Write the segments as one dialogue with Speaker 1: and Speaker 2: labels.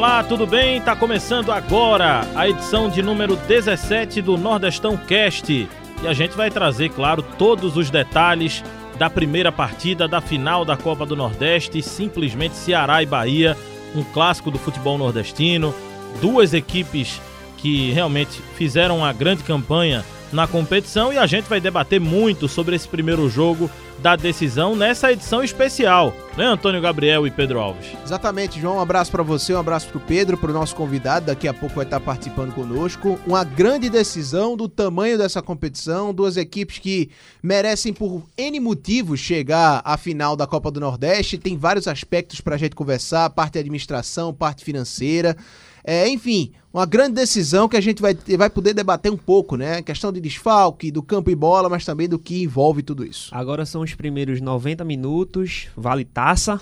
Speaker 1: Olá, tudo bem? Está começando agora a edição de número 17 do Nordestão Cast. E a gente vai trazer, claro, todos os detalhes da primeira partida da final da Copa do Nordeste, simplesmente Ceará e Bahia, um clássico do futebol nordestino, duas equipes que realmente fizeram uma grande campanha na competição e a gente vai debater muito sobre esse primeiro jogo da decisão nessa edição especial, né, Antônio Gabriel e Pedro Alves?
Speaker 2: Exatamente, João. Um abraço para você, um abraço para o Pedro, para o nosso convidado. Daqui a pouco vai estar participando conosco. Uma grande decisão do tamanho dessa competição, duas equipes que merecem por N motivos chegar à final da Copa do Nordeste. Tem vários aspectos para a gente conversar: parte administração, parte financeira. É, enfim, uma grande decisão que a gente vai, vai poder debater um pouco, né? Questão de desfalque, do campo e bola, mas também do que envolve tudo isso.
Speaker 3: Agora são os primeiros 90 minutos, vale taça.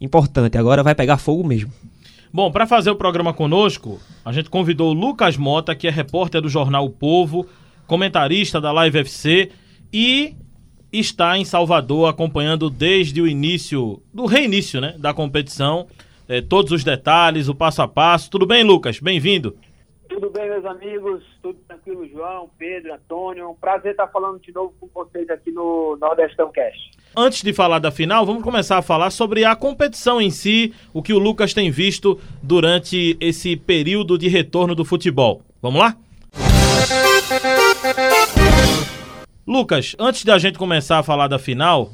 Speaker 3: Importante, agora vai pegar fogo mesmo.
Speaker 1: Bom, para fazer o programa conosco, a gente convidou o Lucas Mota, que é repórter do jornal o Povo, comentarista da Live FC e está em Salvador acompanhando desde o início, do reinício, né, da competição é, todos os detalhes, o passo a passo. Tudo bem, Lucas? Bem-vindo.
Speaker 4: Tudo bem, meus amigos? Tudo tranquilo, João, Pedro, Antônio. Um prazer estar falando de novo com vocês aqui no Nordestão Cast.
Speaker 1: Antes de falar da final, vamos começar a falar sobre a competição em si, o que o Lucas tem visto durante esse período de retorno do futebol. Vamos lá? Lucas, antes da gente começar a falar da final,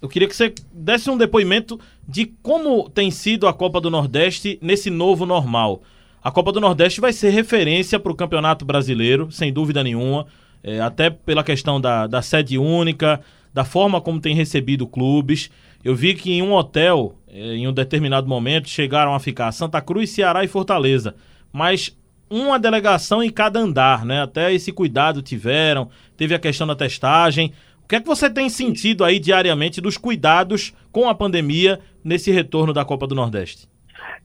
Speaker 1: eu queria que você desse um depoimento de como tem sido a Copa do Nordeste nesse novo normal. A Copa do Nordeste vai ser referência para o Campeonato Brasileiro, sem dúvida nenhuma, é, até pela questão da, da sede única, da forma como tem recebido clubes. Eu vi que em um hotel, é, em um determinado momento, chegaram a ficar Santa Cruz, Ceará e Fortaleza. Mas uma delegação em cada andar, né? Até esse cuidado tiveram. Teve a questão da testagem. O que é que você tem sentido aí diariamente dos cuidados com a pandemia nesse retorno da Copa do Nordeste?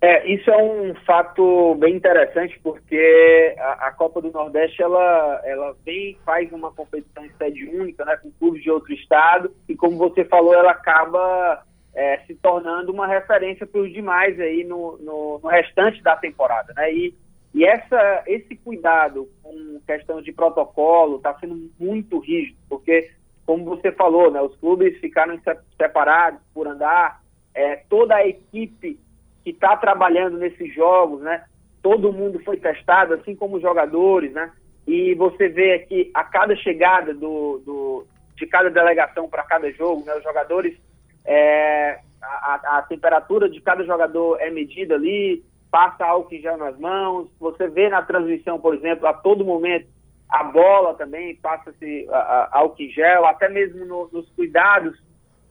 Speaker 4: É, isso é um fato bem interessante porque a, a, Copa do Nordeste ela, ela vem faz uma competição em sede única, né, com clubes de outro estado e como você falou ela acaba é, se tornando uma referência para os demais aí no, no, no, restante da temporada, né? E, e essa, esse cuidado com questão de protocolo está sendo muito rígido porque como você falou, né, os clubes ficaram separados por andar, é, toda a equipe que está trabalhando nesses jogos, né, todo mundo foi testado, assim como os jogadores, né, e você vê aqui a cada chegada do, do de cada delegação para cada jogo, né, os jogadores, é, a, a, temperatura de cada jogador é medida ali, passa álcool já nas mãos, você vê na transmissão, por exemplo, a todo momento a bola também passa-se álcool em gel, até mesmo no, nos cuidados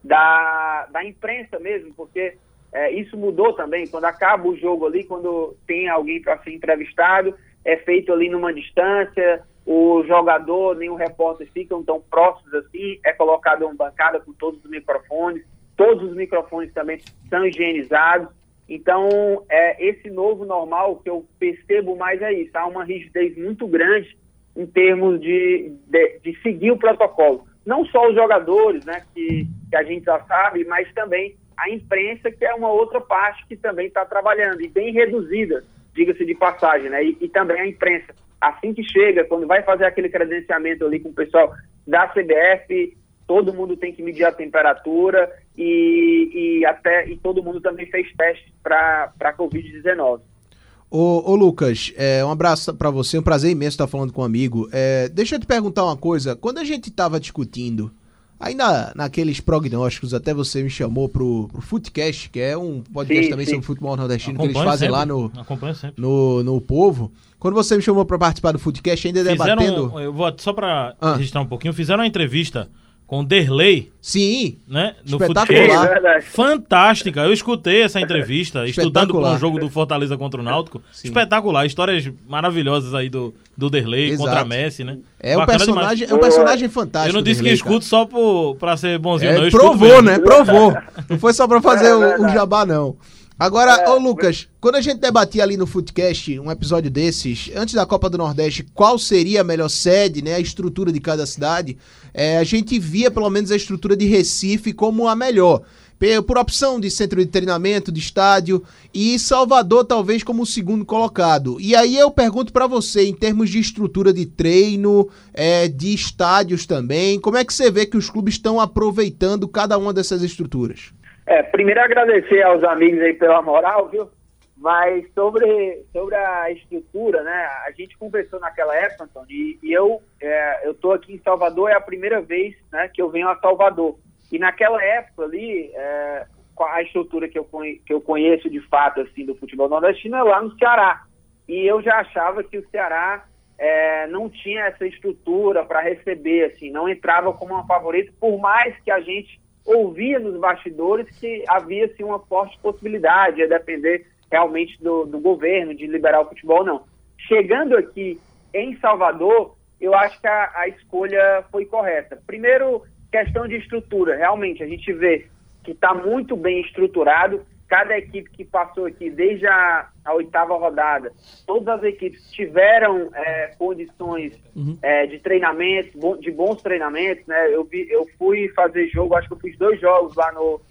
Speaker 4: da, da imprensa mesmo, porque é, isso mudou também. Quando acaba o jogo ali, quando tem alguém para ser entrevistado, é feito ali numa distância, o jogador nem o repórter ficam tão próximos assim, é colocado uma bancada com todos os microfones, todos os microfones também são higienizados. Então, é, esse novo normal que eu percebo mais é isso, há uma rigidez muito grande em termos de, de, de, seguir o protocolo. Não só os jogadores, né, que, que a gente já sabe, mas também a imprensa, que é uma outra parte que também está trabalhando, e bem reduzida, diga-se de passagem, né, e, e, também a imprensa. Assim que chega, quando vai fazer aquele credenciamento ali com o pessoal da CBF, todo mundo tem que medir a temperatura e, e até e todo mundo também fez teste para a Covid-19.
Speaker 2: Ô, ô, Lucas, é, um abraço para você, um prazer imenso estar falando com um amigo. É, deixa eu te perguntar uma coisa. Quando a gente estava discutindo, ainda naqueles prognósticos, até você me chamou pro, pro Footcast, que é um podcast sim, também sim. sobre futebol nordestino Acompanho que eles fazem sempre. lá no, no, no Povo. Quando você me chamou para participar do Footcast, ainda fizeram, debatendo...
Speaker 1: Eu vou só para ah. registrar um pouquinho, fizeram uma entrevista com Derley.
Speaker 2: Sim.
Speaker 1: Né? No Espetacular. É Fantástica. Eu escutei essa entrevista, estudando para um jogo do Fortaleza contra o Náutico. Sim. Espetacular. Histórias maravilhosas aí do, do Derley Exato. contra Messi, né?
Speaker 2: É um, personagem, é um personagem fantástico.
Speaker 1: Eu não disse Derley, que escuto cara. só para ser bonzinho,
Speaker 2: é,
Speaker 1: não. Eu
Speaker 2: provou, né? Provou. Não foi só para fazer é o, o jabá, não. Agora, é, ô Lucas, quando a gente debatia ali no Footcast, um episódio desses, antes da Copa do Nordeste, qual seria a melhor sede, né, a estrutura de cada cidade, é, a gente via pelo menos a estrutura de Recife como a melhor por opção de centro de treinamento, de estádio, e Salvador talvez como o segundo colocado. E aí eu pergunto para você, em termos de estrutura de treino, é, de estádios também, como é que você vê que os clubes estão aproveitando cada uma dessas estruturas?
Speaker 4: É, primeiro agradecer aos amigos aí pela moral, viu? Mas sobre, sobre a estrutura, né? A gente conversou naquela época, Antônio, e, e eu é, eu tô aqui em Salvador, é a primeira vez né, que eu venho a Salvador. E naquela época ali, é, a estrutura que eu, que eu conheço de fato assim do futebol nordestino é lá no Ceará. E eu já achava que o Ceará é, não tinha essa estrutura para receber, assim, não entrava como uma favorita, por mais que a gente ouvia nos bastidores que havia assim, uma forte possibilidade, a depender realmente do, do governo, de liberar o futebol, não. Chegando aqui em Salvador, eu acho que a, a escolha foi correta. Primeiro, questão de estrutura. Realmente, a gente vê que está muito bem estruturado. Cada equipe que passou aqui, desde a, a oitava rodada, todas as equipes tiveram é, condições uhum. é, de treinamento, de bons treinamentos. Né? Eu, vi, eu fui fazer jogo, acho que eu fiz dois jogos lá no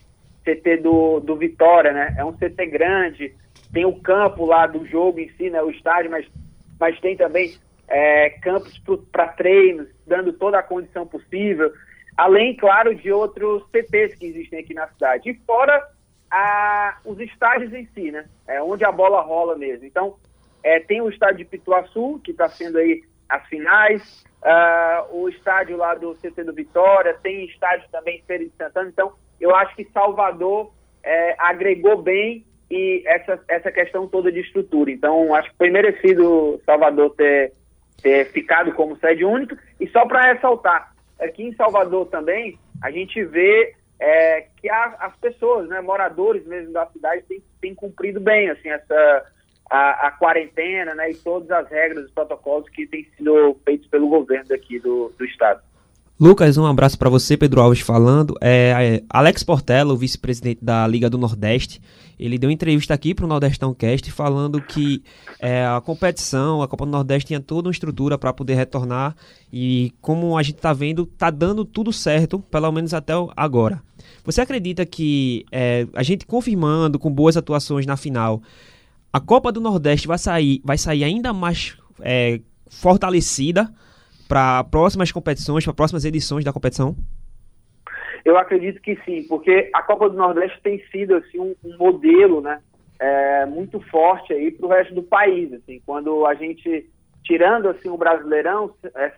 Speaker 4: CT do, do Vitória, né? É um CT grande, tem o campo lá do jogo em si, né, o estádio, mas, mas tem também é, campos para treinos, dando toda a condição possível, além, claro, de outros CTs que existem aqui na cidade. E fora a, os estádios em si, né, é, onde a bola rola mesmo. Então, é, tem o estádio de Pituaçu, que está sendo aí as finais, uh, o estádio lá do CT do Vitória, tem estádio também Feira de Santana. Então, eu acho que Salvador é, agregou bem e essa, essa questão toda de estrutura. Então, acho que foi merecido Salvador ter, ter ficado como sede única. E só para ressaltar, aqui em Salvador também, a gente vê é, que a, as pessoas, né, moradores mesmo da cidade, têm, têm cumprido bem assim, essa, a, a, quarentena né, e todas as regras e protocolos que têm sido feitos pelo governo daqui do, do estado.
Speaker 3: Lucas, um abraço para você, Pedro Alves falando. É, é Alex Portela, o vice-presidente da Liga do Nordeste, ele deu entrevista aqui para o Nordestão Cast falando que é, a competição, a Copa do Nordeste tinha toda uma estrutura para poder retornar e como a gente está vendo, está dando tudo certo, pelo menos até agora. Você acredita que é, a gente confirmando com boas atuações na final, a Copa do Nordeste vai sair, vai sair ainda mais é, fortalecida? para próximas competições, para próximas edições da competição?
Speaker 4: Eu acredito que sim, porque a Copa do Nordeste tem sido assim um, um modelo, né, é, muito forte aí para o resto do país. Assim, quando a gente tirando assim o Brasileirão,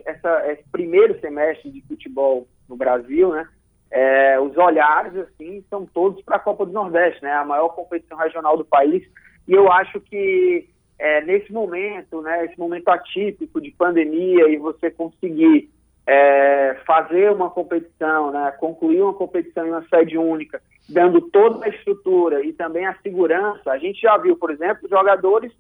Speaker 4: essa, esse primeiro semestre de futebol no Brasil, né, é, os olhares assim são todos para a Copa do Nordeste, né, a maior competição regional do país. E eu acho que é, nesse momento, né, esse momento atípico de pandemia e você conseguir é, fazer uma competição, né, concluir uma competição em uma sede única, dando toda a estrutura e também a segurança, a gente já viu, por exemplo, jogadores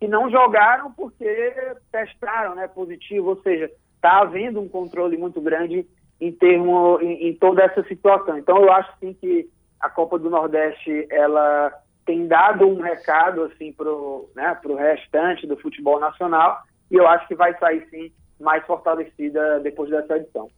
Speaker 4: que não jogaram porque testaram né, positivo, ou seja, está havendo um controle muito grande em termo em, em toda essa situação. Então eu acho sim que a Copa do Nordeste ela tem dado um recado assim para o né, pro restante do futebol nacional e eu acho que vai sair sim mais fortalecida depois dessa edição.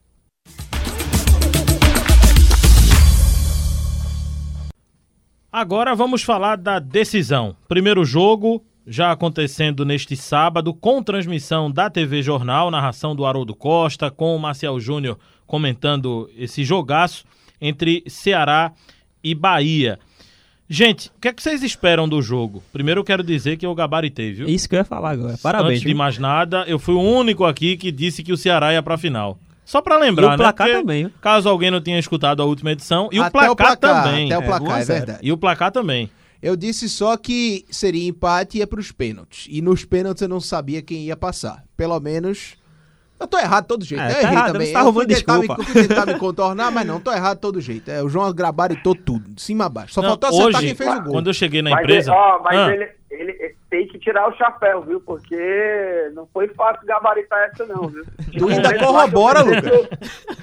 Speaker 1: Agora vamos falar da decisão. Primeiro jogo já acontecendo neste sábado, com transmissão da TV Jornal, narração do Haroldo Costa, com o Marcial Júnior comentando esse jogaço entre Ceará e Bahia. Gente, o que é que vocês esperam do jogo? Primeiro eu quero dizer que eu gabaritei, viu?
Speaker 3: Isso que eu ia falar agora. Parabéns.
Speaker 1: Antes de mais nada, eu fui o único aqui que disse que o Ceará ia pra final. Só pra lembrar, e
Speaker 3: o placar né? também.
Speaker 1: Caso alguém não tenha escutado a última edição. E o placar, o placar, também.
Speaker 2: Até o placar, é, é verdade.
Speaker 1: E o placar também.
Speaker 2: Eu disse só que seria empate e ia pros pênaltis. E nos pênaltis eu não sabia quem ia passar. Pelo menos eu tô errado de todo jeito. É, eu tá errei errado, também. Tá
Speaker 3: roubando eu fui tentar,
Speaker 2: me, fui tentar me contornar, mas não, tô errado de todo jeito. É, o João gabaritou tudo, de cima a baixo. Só não, faltou acertar
Speaker 1: hoje,
Speaker 2: quem fez o gol.
Speaker 1: Quando eu cheguei na mas empresa.
Speaker 4: Ele, ó, mas ah. ele, ele tem que tirar o chapéu, viu? Porque não foi fácil gabaritar essa, não, viu?
Speaker 2: Tu ainda corrobora, Lucas.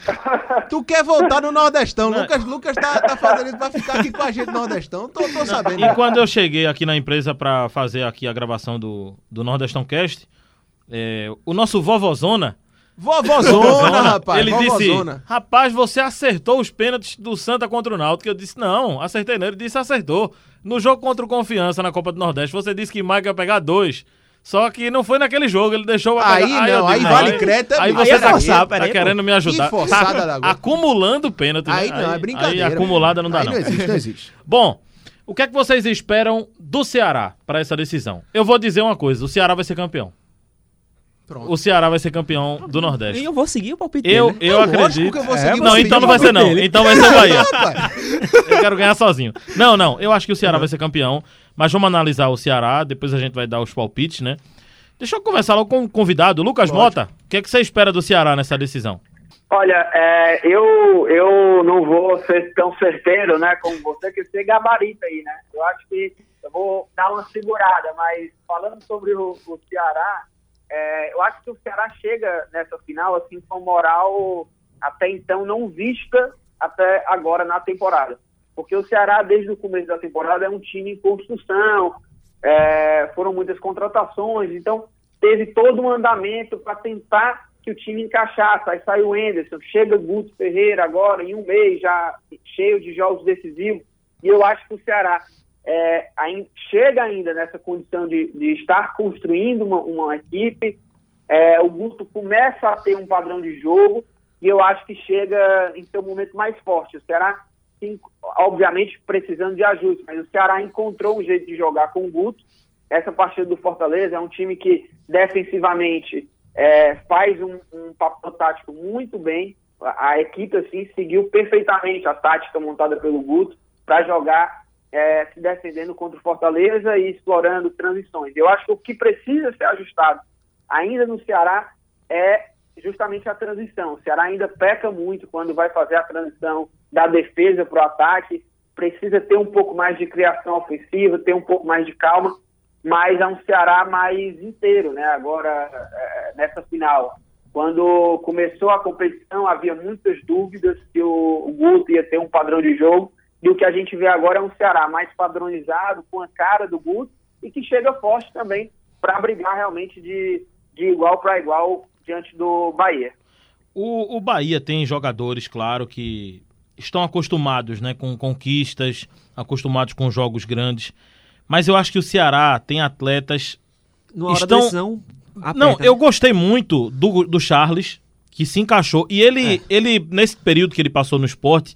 Speaker 2: tu quer voltar no Nordestão. Não. Lucas, Lucas tá, tá fazendo isso pra ficar aqui com a gente no Nordestão. Tô, tô sabendo.
Speaker 1: E quando eu cheguei aqui na empresa pra fazer aqui a gravação do, do Nordestão Cast, é, o nosso vovozona
Speaker 2: Vovozona, rapaz.
Speaker 1: Ele
Speaker 2: vovozona.
Speaker 1: disse: Rapaz, você acertou os pênaltis do Santa contra o Náutico. Eu disse: Não, acertei não. Ele disse: Acertou. No jogo contra o Confiança na Copa do Nordeste, você disse que Mike ia pegar dois. Só que não foi naquele jogo, ele deixou pra
Speaker 2: Aí
Speaker 1: pegar.
Speaker 2: não, aí
Speaker 1: disse,
Speaker 2: vale crédito,
Speaker 1: Aí
Speaker 2: amigo.
Speaker 1: você
Speaker 2: Aí é
Speaker 1: tá,
Speaker 2: forçar,
Speaker 1: tá querendo me ajudar.
Speaker 2: Que forçada
Speaker 1: Tá acumulando pênalti. né?
Speaker 2: Aí não, é brincadeira.
Speaker 1: Aí acumulada não dá
Speaker 2: Aí
Speaker 1: não.
Speaker 2: não existe, não existe.
Speaker 1: Bom, o que é que vocês esperam do Ceará para essa decisão? Eu vou dizer uma coisa, o Ceará vai ser campeão.
Speaker 2: Pronto.
Speaker 1: O Ceará vai ser campeão do
Speaker 3: E
Speaker 1: Nordeste.
Speaker 3: eu vou seguir o palpite
Speaker 1: Eu,
Speaker 3: dele.
Speaker 1: eu
Speaker 2: É lógico
Speaker 1: acredito.
Speaker 2: que eu vou
Speaker 3: É, não,
Speaker 1: então não vai ser não.
Speaker 3: dele.
Speaker 1: Então vai ser o Bahia. Eu quero ganhar sozinho. Não, não. Eu acho que o Ceará vai ser campeão. Mas vamos analisar o Ceará. Depois a gente vai dar os palpites, né? Deixa eu conversar logo com o convidado. Lucas Mota, o que, é que você espera do Ceará nessa decisão?
Speaker 4: Olha, é, eu, eu não vou ser tão certeiro, né, como você, que você gabarita aí, né? Eu acho que eu vou dar uma segurada, mas falando sobre o, o Ceará, é, eu acho que o Ceará chega nessa final, assim, com moral até então não vista até agora na temporada. Porque o Ceará, desde o começo da temporada, é um time em construção, é, foram muitas contratações, então teve todo um andamento para tentar que o time encaixasse. Aí saiu o Enderson, chega Guto Ferreira agora, em um mês, já cheio de jogos decisivos. E eu acho que o Ceará é, chega ainda nessa condição de, de estar construindo uma, uma equipe. É, o Guto começa a ter um padrão de jogo e eu acho que chega em seu momento mais forte. O Ceará, obviamente, precisando de ajuste, mas o Ceará encontrou um jeito de jogar com o Guto. Essa partida do Fortaleza é um time que defensivamente é, faz um, um papel tático muito bem. A, a equipe assim seguiu perfeitamente a tática montada pelo Guto para jogar é, se defendendo contra o Fortaleza e explorando transições. Eu acho que o que precisa ser ajustado ainda no Ceará é justamente a transição. O Ceará ainda peca muito quando vai fazer a transição da defesa para o ataque. Precisa ter um pouco mais de criação ofensiva, ter um pouco mais de calma, mas é um Ceará mais inteiro, né? Agora, é, nessa final. Quando começou a competição, havia muitas dúvidas se o, Guto ia ter um padrão de jogo. E o que a gente vê agora é um Ceará mais padronizado, com a cara do Guto, e que chega forte também para brigar realmente de, de igual para igual diante do Bahia.
Speaker 1: O, o Bahia tem jogadores, claro, que estão acostumados né, com conquistas, acostumados com jogos grandes. Mas eu acho que o Ceará tem atletas.
Speaker 3: Hora
Speaker 1: Estão-
Speaker 3: da decisão, aperta,
Speaker 1: Não,
Speaker 3: né?
Speaker 1: eu gostei muito do, do Charles, que se encaixou. E ele,
Speaker 3: É.
Speaker 1: ele, nesse período que ele passou no esporte,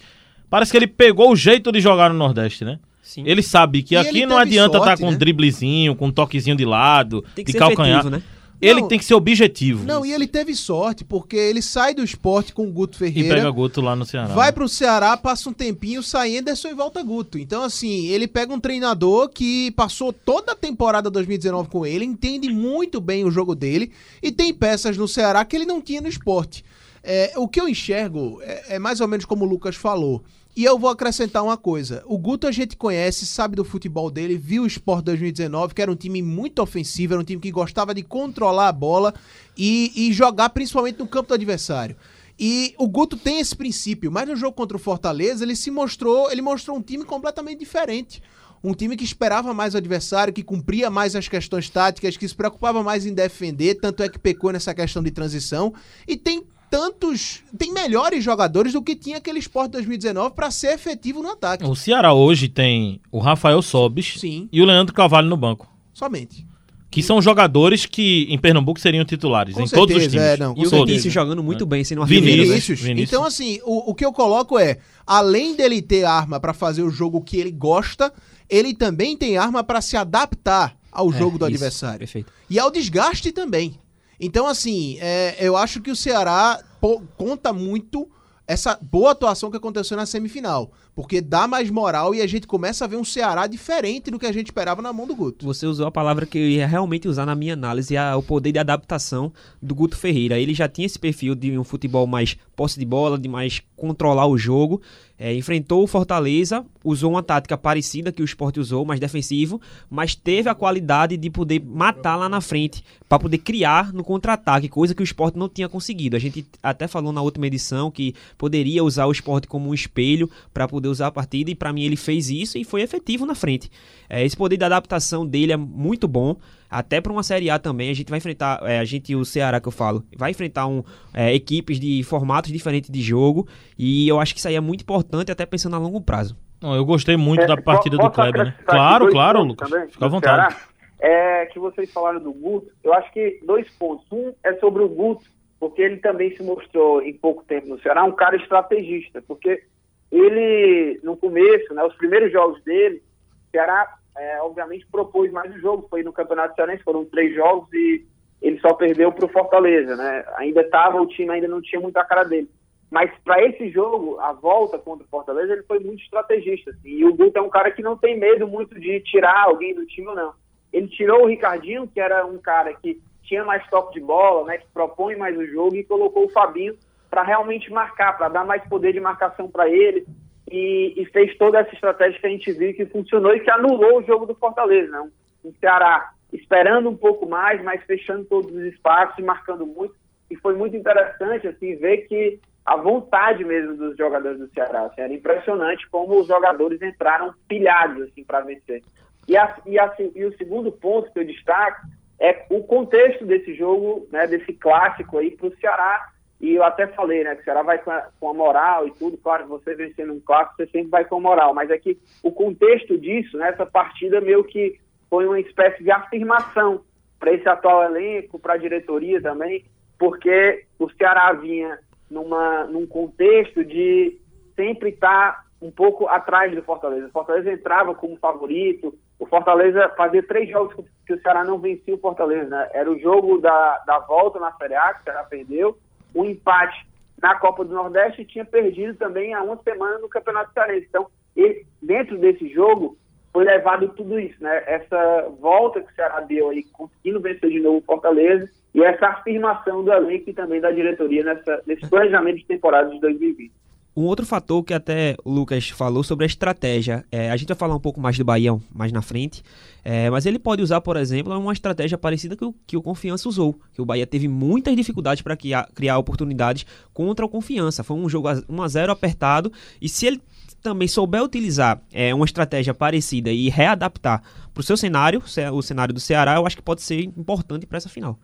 Speaker 1: parece que ele pegou o jeito de jogar no Nordeste, né?
Speaker 3: Sim.
Speaker 1: Ele sabe que
Speaker 2: E
Speaker 1: aqui não adianta estar
Speaker 2: sorte,
Speaker 1: com um
Speaker 2: né?
Speaker 1: driblezinho, com um toquezinho de lado,
Speaker 3: Tem que
Speaker 1: de
Speaker 3: ser
Speaker 1: calcanhar.
Speaker 3: efetivo, né?
Speaker 1: Ele
Speaker 2: Não.
Speaker 1: tem que ser objetivo.
Speaker 2: Não, e ele teve sorte, porque ele sai do esporte com o Guto
Speaker 1: E
Speaker 2: Ferreira.
Speaker 1: pega Guto lá no Ceará.
Speaker 2: Vai pro Ceará, passa um tempinho, sai Anderson e volta Guto. Então, assim, ele pega um treinador que passou toda a temporada 2019 com ele, entende muito bem o jogo dele e tem peças no Ceará que ele não tinha no esporte. É, o que eu enxergo é, é mais ou menos como o Lucas falou. E eu vou acrescentar uma coisa. O Guto a gente conhece, sabe do futebol dele, viu o Sport 2019, que era um time muito ofensivo, era um time que gostava de controlar a bola e, e jogar principalmente no campo do adversário. E o Guto tem esse princípio, mas no jogo contra o Fortaleza ele se mostrou, ele mostrou um time completamente diferente. Um time que esperava mais o adversário, que cumpria mais as questões táticas, que se preocupava mais em defender, tanto é que pecou nessa questão de transição. E tem tantos. Tem melhores jogadores do que tinha aquele Sport 2019 para ser efetivo no ataque.
Speaker 1: O Ceará hoje tem o Rafael Sobis
Speaker 2: Sim,
Speaker 1: e o Leandro Cavalho no banco.
Speaker 2: somente.
Speaker 1: Que são jogadores que em Pernambuco seriam titulares
Speaker 2: Com
Speaker 1: em todos os
Speaker 2: certeza,
Speaker 1: times.
Speaker 2: é, não, com
Speaker 3: E o
Speaker 2: certeza.
Speaker 3: Vinícius jogando muito bem, sendo
Speaker 1: Vinícius.
Speaker 3: artilheiro, né?
Speaker 2: Vinícius.
Speaker 1: Vinícius.
Speaker 2: Então, assim, o, o que eu coloco é, além dele ter arma pra fazer o jogo que ele gosta, ele também tem arma pra se adaptar ao
Speaker 3: É,
Speaker 2: jogo do
Speaker 3: isso,
Speaker 2: adversário.
Speaker 3: Perfeito.
Speaker 2: E ao desgaste também. Então, assim, é, eu acho que o Ceará pô, conta muito essa boa atuação que aconteceu na semifinal. Porque dá mais moral e a gente começa a ver um Ceará diferente do que a gente esperava na mão do Guto.
Speaker 3: Você usou a palavra que eu ia realmente usar na minha análise, a- o poder de adaptação do Guto Ferreira. Ele já tinha esse perfil de um futebol mais posse de bola, de mais controlar o jogo. É, enfrentou o Fortaleza, usou uma tática parecida que o Sport usou, mais defensivo, mas teve a qualidade de poder matar lá na frente, para poder criar no contra-ataque, coisa que o Sport não tinha conseguido. A gente até falou na última edição que poderia usar o Sport como um espelho para poder usar a partida, e para mim ele fez isso e foi efetivo na frente. É, esse poder de adaptação dele é muito bom. Até para uma Série A também, a gente vai enfrentar, é, a gente, o Ceará que eu falo, vai enfrentar um, é, equipes de formatos diferentes de jogo, e eu acho que isso aí é muito importante, até pensando a longo prazo.
Speaker 1: Não, eu gostei muito é, da partida do Kleber, né? Claro, claro, Lucas. Também, Fica à vontade.
Speaker 4: Ceará, é que vocês falaram do Guto, eu acho que dois pontos. Um é sobre o Guto, porque ele também se mostrou em pouco tempo no Ceará um cara estrategista, porque ele, no começo, né, os primeiros jogos dele, o Ceará, é, obviamente, propôs mais o jogo, foi no Campeonato Cearense, foram três jogos e ele só perdeu para o Fortaleza, né? Ainda estava, o time ainda não tinha muita cara dele. Mas para esse jogo, a volta contra o Fortaleza, ele foi muito estrategista. Assim, e o Guto é um cara que não tem medo muito de tirar alguém do time ou não. Ele tirou o Ricardinho, que era um cara que tinha mais toque de bola, né, que propõe mais o jogo, e colocou o Fabinho para realmente marcar, para dar mais poder de marcação para ele. E, e, fez toda essa estratégia que a gente viu que funcionou e que anulou o jogo do Fortaleza. Né? Um Ceará esperando um pouco mais, mas fechando todos os espaços e marcando muito. E foi muito interessante assim ver que a vontade mesmo dos jogadores do Ceará. Assim, era impressionante como os jogadores entraram pilhados assim, para vencer. E, a, e, a, e o segundo ponto que eu destaco é o contexto desse jogo, né, desse clássico aí para o Ceará. E eu até falei, né, que o Ceará vai com a, com a moral e tudo. Claro, você vencendo um clássico, você sempre vai com a moral. Mas é que o contexto disso, né, essa partida meio que foi uma espécie de afirmação para esse atual elenco, para a diretoria também, porque o Ceará vinha numa, num contexto de sempre estar tá um pouco atrás do Fortaleza. O Fortaleza entrava como favorito, o Fortaleza fazia três jogos que o Ceará não vencia o Fortaleza. Né? Era o jogo da, da volta na Série A, que o Ceará perdeu, um empate na Copa do Nordeste e tinha perdido também há uma semana no Campeonato Cearense. Então, ele, dentro desse jogo, foi levado tudo isso, né? Essa volta que o Ceará deu aí, conseguindo vencer de novo o Fortaleza, e essa afirmação do elenco e também da diretoria nessa, nesse planejamento de temporada de 2020.
Speaker 3: Um outro fator que até o Lucas falou sobre a estratégia, é, a gente vai falar um pouco mais do Bahia mais na frente, é, mas ele pode usar, por exemplo, uma estratégia parecida que o, que o Confiança usou, que o Bahia teve muitas dificuldades para criar, criar oportunidades contra o Confiança. Foi um jogo 1 a 0 apertado e se ele também souber utilizar é, uma estratégia parecida e readaptar para o seu cenário, o cenário do Ceará, eu acho que pode ser importante para essa final.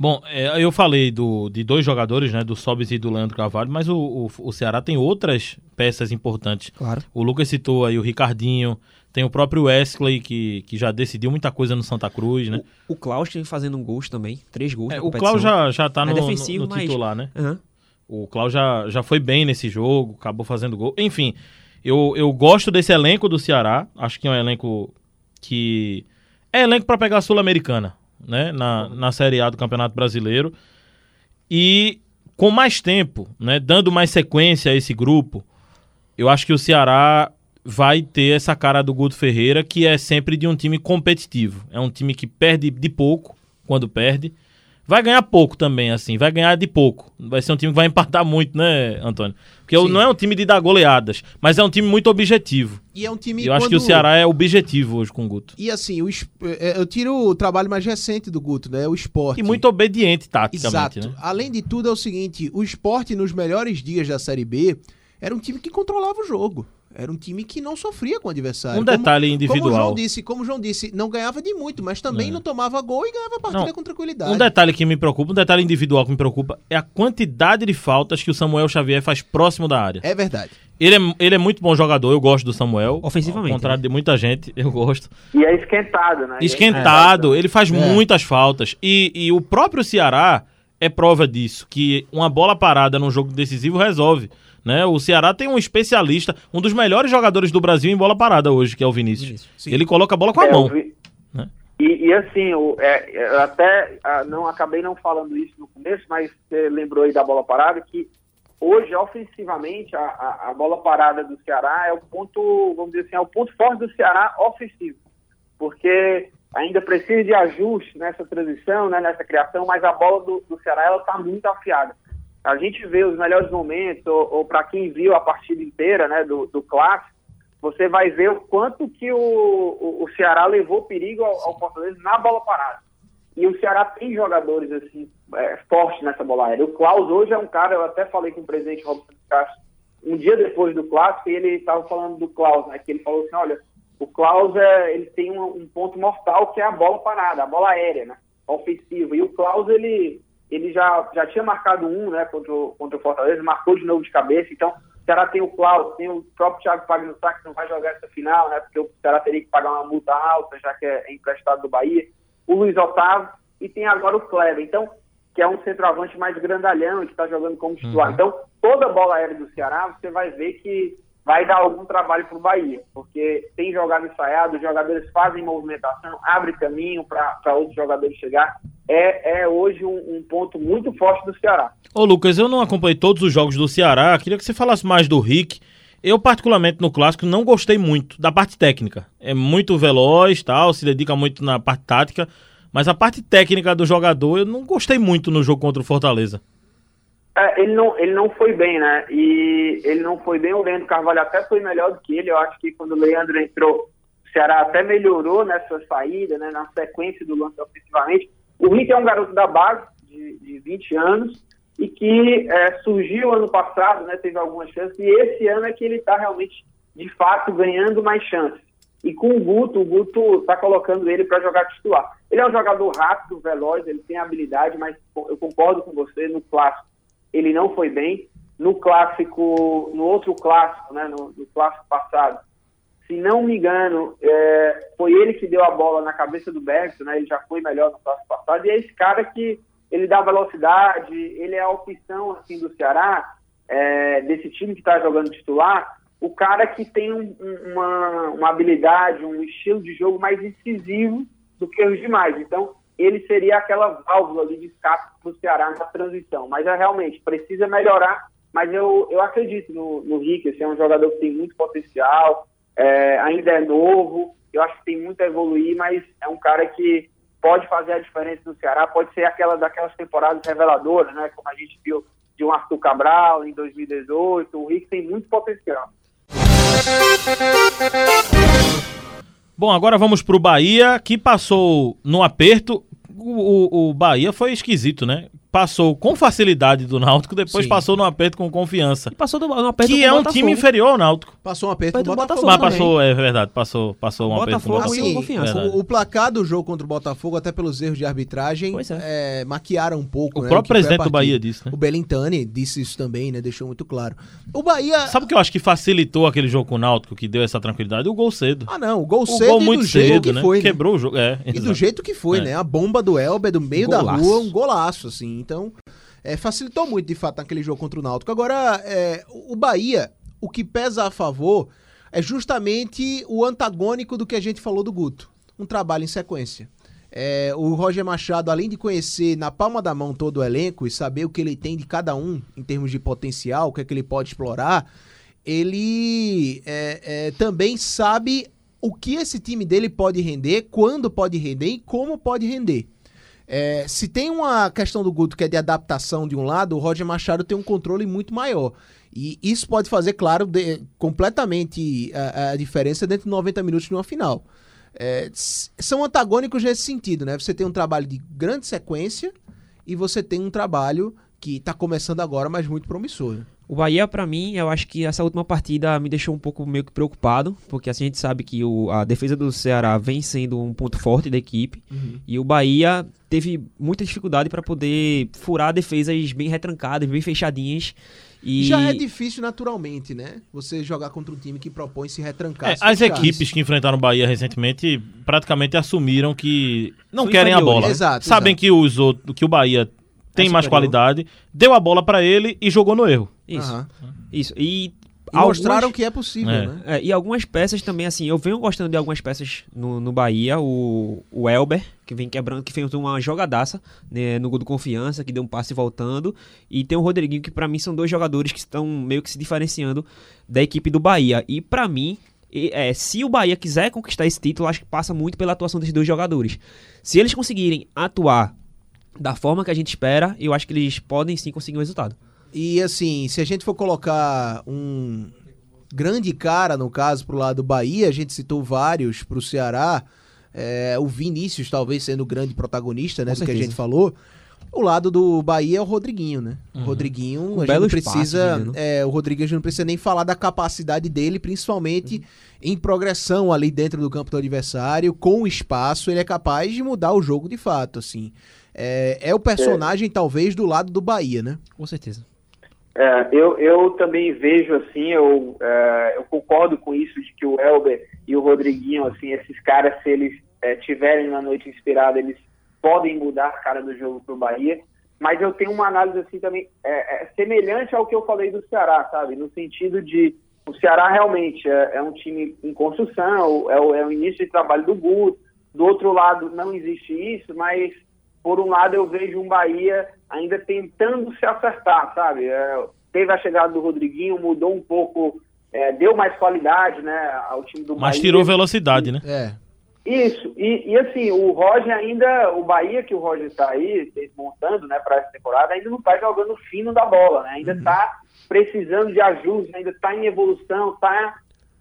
Speaker 1: Bom, é, eu falei do, de dois jogadores, né, do Sobis e do Leandro Carvalho, mas o, o, o, Ceará tem outras peças importantes.
Speaker 3: Claro.
Speaker 1: O Lucas citou aí o Ricardinho, tem o próprio Wesley, que, que já decidiu muita coisa no Santa Cruz, né?
Speaker 3: O, o Klaus tem fazendo gols também, três gols
Speaker 1: é, O Klaus já, já tá é no, no, no titular, mas... né? Uhum. O Klaus já, já foi bem nesse jogo, acabou fazendo gol. Enfim, eu, eu gosto desse elenco do Ceará, acho que é um elenco que... É elenco para pegar a Sul-Americana né, na, na Série A do Campeonato Brasileiro. E com mais tempo, né, dando mais sequência a esse grupo, eu acho que o Ceará vai ter essa cara do Guto Ferreira, que é sempre de um time competitivo. É um time que perde de pouco quando perde, Vai ganhar pouco também, assim, vai ganhar de pouco. Vai ser um time que vai empatar muito, né, Antônio? Porque Sim. não é um time de dar goleadas, mas é um time muito objetivo.
Speaker 2: E é um time.
Speaker 1: Eu quando... acho que o Ceará é objetivo hoje com o Guto.
Speaker 2: E assim, o, é, eu tiro o trabalho mais recente do Guto, né? O esporte.
Speaker 1: E muito obediente taticamente.
Speaker 2: Exato.
Speaker 1: Né?
Speaker 2: Além de tudo, é o seguinte: o esporte, nos melhores dias da Série B, era um time que controlava o jogo. Era um time que não sofria com o adversário.
Speaker 1: Um detalhe como, individual. Como o
Speaker 2: João disse, como o João disse, não ganhava de muito, mas também é. não tomava gol e ganhava a partida não, com tranquilidade.
Speaker 1: Um detalhe que me preocupa, um detalhe individual que me preocupa é a quantidade de faltas que o Samuel Xavier faz próximo da área.
Speaker 2: É verdade.
Speaker 1: Ele é, ele é muito bom jogador, eu gosto do Samuel.
Speaker 3: Ofensivamente.
Speaker 1: Ao contrário né? de muita gente, eu gosto.
Speaker 4: E é esquentado, né?
Speaker 1: Esquentado, é. ele faz é. muitas faltas. E, e o próprio Ceará é prova disso, que uma bola parada num jogo decisivo resolve. Né? O Ceará tem um especialista, um dos melhores jogadores do Brasil em bola parada hoje, que é o Vinícius. Ele coloca a bola com a é, mão. Vi...
Speaker 4: Né? E, e, assim, o, é, eu até ah, não acabei não falando isso no começo, mas você lembrou aí da bola parada, que hoje, ofensivamente, a, a, a, bola parada do Ceará é o ponto, vamos dizer assim, é o ponto forte do Ceará ofensivo. Porque ainda precisa de ajuste nessa transição, né, nessa criação, mas a bola do, do Ceará ela está muito afiada a gente vê os melhores momentos, ou, ou para quem viu a partida inteira né, do, do clássico, você vai ver o quanto que o, o, o Ceará levou perigo ao, ao, Fortaleza na bola parada. E o Ceará tem jogadores assim é, fortes nessa bola aérea. O Klaus hoje é um cara, eu até falei com o presidente Robson Castro um dia depois do clássico, e ele estava falando do Klaus, né, que ele falou assim, olha, O Klaus é, ele tem um, um, ponto mortal que é a bola parada, a bola aérea, né? Ofensiva. E o Klaus, ele, ele já, já tinha marcado um, né, contra o, contra o Fortaleza, marcou de novo de cabeça. Então, o Ceará tem o Klaus, tem o próprio Thiago Pagnussá, que não vai jogar essa final, né? Porque o Ceará teria que pagar uma multa alta, já que é emprestado do Bahia. O Luiz Otávio e tem agora o Kleber. Então, que é um centroavante mais grandalhão, que está jogando como titular. Uhum. Então, toda a bola aérea do Ceará, você vai ver que vai dar algum trabalho para o Bahia, porque tem jogado ensaiado, os jogadores fazem movimentação, abre caminho para outros jogadores chegar. É, é hoje um, um, ponto muito forte do Ceará.
Speaker 1: Ô Lucas, eu não acompanhei todos os jogos do Ceará, queria que você falasse mais do Rick. Eu, particularmente no clássico, não gostei muito da parte técnica. É muito veloz, tal, se dedica muito na parte tática, mas a parte técnica do jogador eu não gostei muito no jogo contra o Fortaleza.
Speaker 4: É, ele, não, ele não foi bem, né? E ele não foi bem. O Leandro Carvalho até foi melhor do que ele. Eu acho que quando o Leandro entrou, o Ceará até melhorou nessa saída, né? Na sequência do lance ofensivamente. O Rick é um garoto da base, de, de 20 anos, e que é, surgiu ano passado, né? Teve algumas chances. E esse ano é que ele está realmente, de fato, ganhando mais chances. E com o Guto, o Guto está colocando ele para jogar titular. Ele é um jogador rápido, veloz, ele tem habilidade, mas eu concordo com você, no clássico ele não foi bem. No clássico, no outro clássico, né, no, no clássico passado, se não me engano, é, foi ele que deu a bola na cabeça do Bergson, né, ele já foi melhor no clássico passado, e é esse cara que ele dá velocidade, ele é a opção assim, do Ceará, é, desse time que está jogando titular, o cara que tem um, uma, uma habilidade, um estilo de jogo mais incisivo do que os demais. Então, ele seria aquela válvula de escape para o Ceará na transição. Mas é realmente precisa melhorar. Mas eu, eu acredito no, no Rick, esse é um jogador que tem muito potencial, é, ainda é novo, eu acho que tem muito a evoluir, mas é um cara que pode fazer a diferença no Ceará, pode ser aquela daquelas temporadas reveladoras, né? Como a gente viu de um Arthur Cabral em 2018. O Rick tem muito potencial.
Speaker 1: Bom, agora vamos para o Bahia, que passou no aperto o, o, Bahia foi esquisito, né? Passou com facilidade do Náutico, depois Sim. passou no aperto com confiança. E
Speaker 3: passou do, no aperto
Speaker 1: Que é um Botafogo. time inferior ao Náutico.
Speaker 2: Passou um aperto com o
Speaker 1: Botafogo. Mas passou, é verdade, passou, passou um aperto com o
Speaker 2: Botafogo. Assim, confiança. O, o, placar do jogo contra o Botafogo, até pelos erros de arbitragem, é. É, maquiaram um pouco.
Speaker 1: O né, próprio presidente do Bahia disse, né?
Speaker 2: O Belintani disse isso também, né? Deixou muito claro. O Bahia.
Speaker 1: Sabe o que eu acho que facilitou aquele jogo com o Náutico, que deu essa tranquilidade? O gol cedo.
Speaker 2: Ah, não. O gol o cedo gol muito cedo, né? Foi,
Speaker 1: né? Quebrou o jogo. É,
Speaker 2: e do jeito que foi, é. né? A bomba do Elber do meio da rua, um golaço, assim. Então é, facilitou muito, de fato, naquele jogo contra o Náutico. Agora, é, o Bahia, o que pesa a favor é justamente o antagônico do que a gente falou do Guto. Um trabalho em sequência. É, o Roger Machado, além de conhecer na palma da mão todo o elenco e saber o que ele tem de cada um em termos de potencial, o que é que ele pode explorar, ele é, é, também sabe o que esse time dele pode render, quando pode render e como pode render. É, se tem uma questão do Guto que é de adaptação de um lado, o Roger Machado tem um controle muito maior. E isso pode fazer, claro, de, completamente a, a, diferença dentro de 90 minutos de uma final. É, são antagônicos nesse sentido, né? Você tem um trabalho de grande sequência e você tem um trabalho que está começando agora, mas muito promissor. Né?
Speaker 3: O Bahia, para mim, eu acho que essa última partida me deixou um pouco meio que preocupado, porque assim a gente sabe que o, a defesa do Ceará vem sendo um ponto forte da equipe, uhum. e o Bahia teve muita dificuldade para poder furar defesas bem retrancadas, bem fechadinhas. E...
Speaker 2: Já é difícil naturalmente, né? Você jogar contra um time que propõe se retrancar. É,
Speaker 1: se as equipes que enfrentaram o Bahia recentemente praticamente assumiram que não São querem a bola. Exato, Sabem exato. que, os outros, que o Bahia tem mais qualidade, deu a bola para ele e jogou no erro.
Speaker 3: Isso. Uhum. Isso. E
Speaker 2: e algumas... mostraram que é possível, é. né?
Speaker 3: É, e algumas peças também, assim, eu venho gostando de algumas peças no, no Bahia, o, o Elber, que vem quebrando, que fez uma jogadaça né, no gol do confiança, que deu um passe voltando, e tem o Rodriguinho, que para mim são dois jogadores que estão meio que se diferenciando da equipe do Bahia. E para mim, é, se o Bahia quiser conquistar esse título, acho que passa muito pela atuação desses dois jogadores. Se eles conseguirem atuar da forma que a gente espera, eu acho que eles podem sim conseguir um resultado.
Speaker 2: E assim, se a gente for colocar um grande cara, no caso, pro lado do Bahia, a gente citou vários pro Ceará, é, o Vinícius talvez sendo o grande protagonista, né, do que a gente falou. O lado do Bahia é o Rodriguinho, né? O Rodriguinho, a gente não
Speaker 3: espaço,
Speaker 2: precisa.
Speaker 3: Vivian,
Speaker 2: é, o Rodriguinho a gente não precisa nem falar da capacidade dele, principalmente em progressão ali dentro do campo do adversário, com o espaço, ele é capaz de mudar o jogo de fato, assim. É, é o personagem, talvez, do lado do Bahia, né?
Speaker 3: Com certeza.
Speaker 4: É, eu, eu também vejo assim, eu, é, eu concordo com isso de que o Elber e o Rodriguinho, assim, esses caras, se eles é, tiverem uma noite inspirada, eles podem mudar a cara do jogo pro Bahia. Mas eu tenho uma análise assim também é, é semelhante ao que eu falei do Ceará, sabe? No sentido de o Ceará realmente é, é um time em construção, é o, é o início de trabalho do Guto. Do outro lado não existe isso, mas por um lado eu vejo um Bahia ainda tentando se acertar, sabe? É, teve a chegada do Rodriguinho, mudou um pouco, é, deu mais qualidade, né, ao time do
Speaker 1: Mas
Speaker 4: Bahia.
Speaker 1: tirou velocidade, né?
Speaker 2: É.
Speaker 4: Isso, e, e, assim, o Roger ainda, o Bahia que o Roger está aí montando, né, para essa temporada, ainda não está jogando fino da bola, né, ainda está precisando de ajuste, ainda está em evolução, está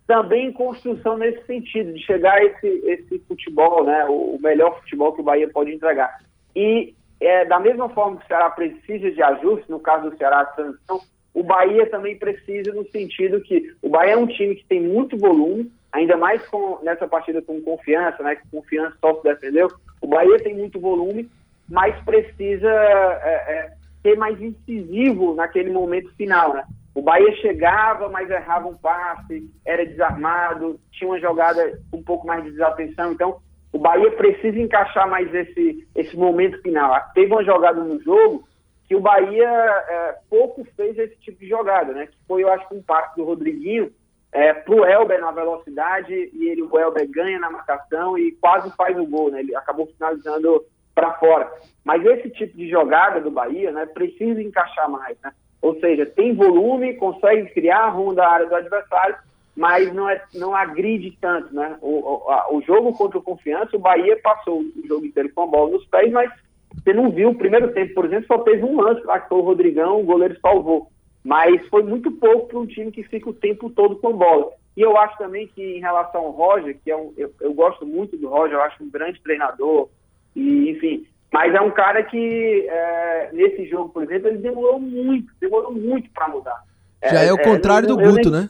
Speaker 4: também em construção nesse sentido, de chegar a esse, esse futebol, né, o, o melhor futebol que o Bahia pode entregar. E é, da mesma forma que o Ceará precisa de ajuste, no caso do Ceará, a transição, o Bahia também precisa no sentido que o Bahia é um time que tem muito volume, ainda mais com, nessa partida com confiança, né? Que confiança só se defendeu. O Bahia tem muito volume, mas precisa é, é, ser mais incisivo naquele momento final, né? O Bahia chegava, mas errava um passe, era desarmado, tinha uma jogada um pouco mais de desatenção. Então, o Bahia precisa encaixar mais esse, esse momento final. Teve uma jogada no jogo que o Bahia é, pouco fez esse tipo de jogada, né? Que foi, eu acho, um passe do Rodriguinho, é, pro Elber na velocidade e ele, o Elber ganha na marcação e quase faz o gol, né? Ele acabou finalizando para fora. Mas esse tipo de jogada do Bahia, né, precisa encaixar mais, né? Ou seja, tem volume, consegue criar rumo da área do adversário, mas não, é, não agride tanto, né? O, o, a, o jogo contra o Confiança, o Bahia passou o jogo inteiro com a bola nos pés, mas você não viu o primeiro tempo, por exemplo, só teve um lance lá que foi o Rodrigão, o goleiro salvou mas foi muito pouco para um time que fica o tempo todo com bola. E eu acho também que em relação ao Roger, que é um, eu, eu gosto muito do Roger, eu acho um grande treinador, e enfim, mas é um cara que é, nesse jogo, por exemplo, ele demorou muito, demorou muito para mudar.
Speaker 2: Já é, é o contrário do Guto, nem, né?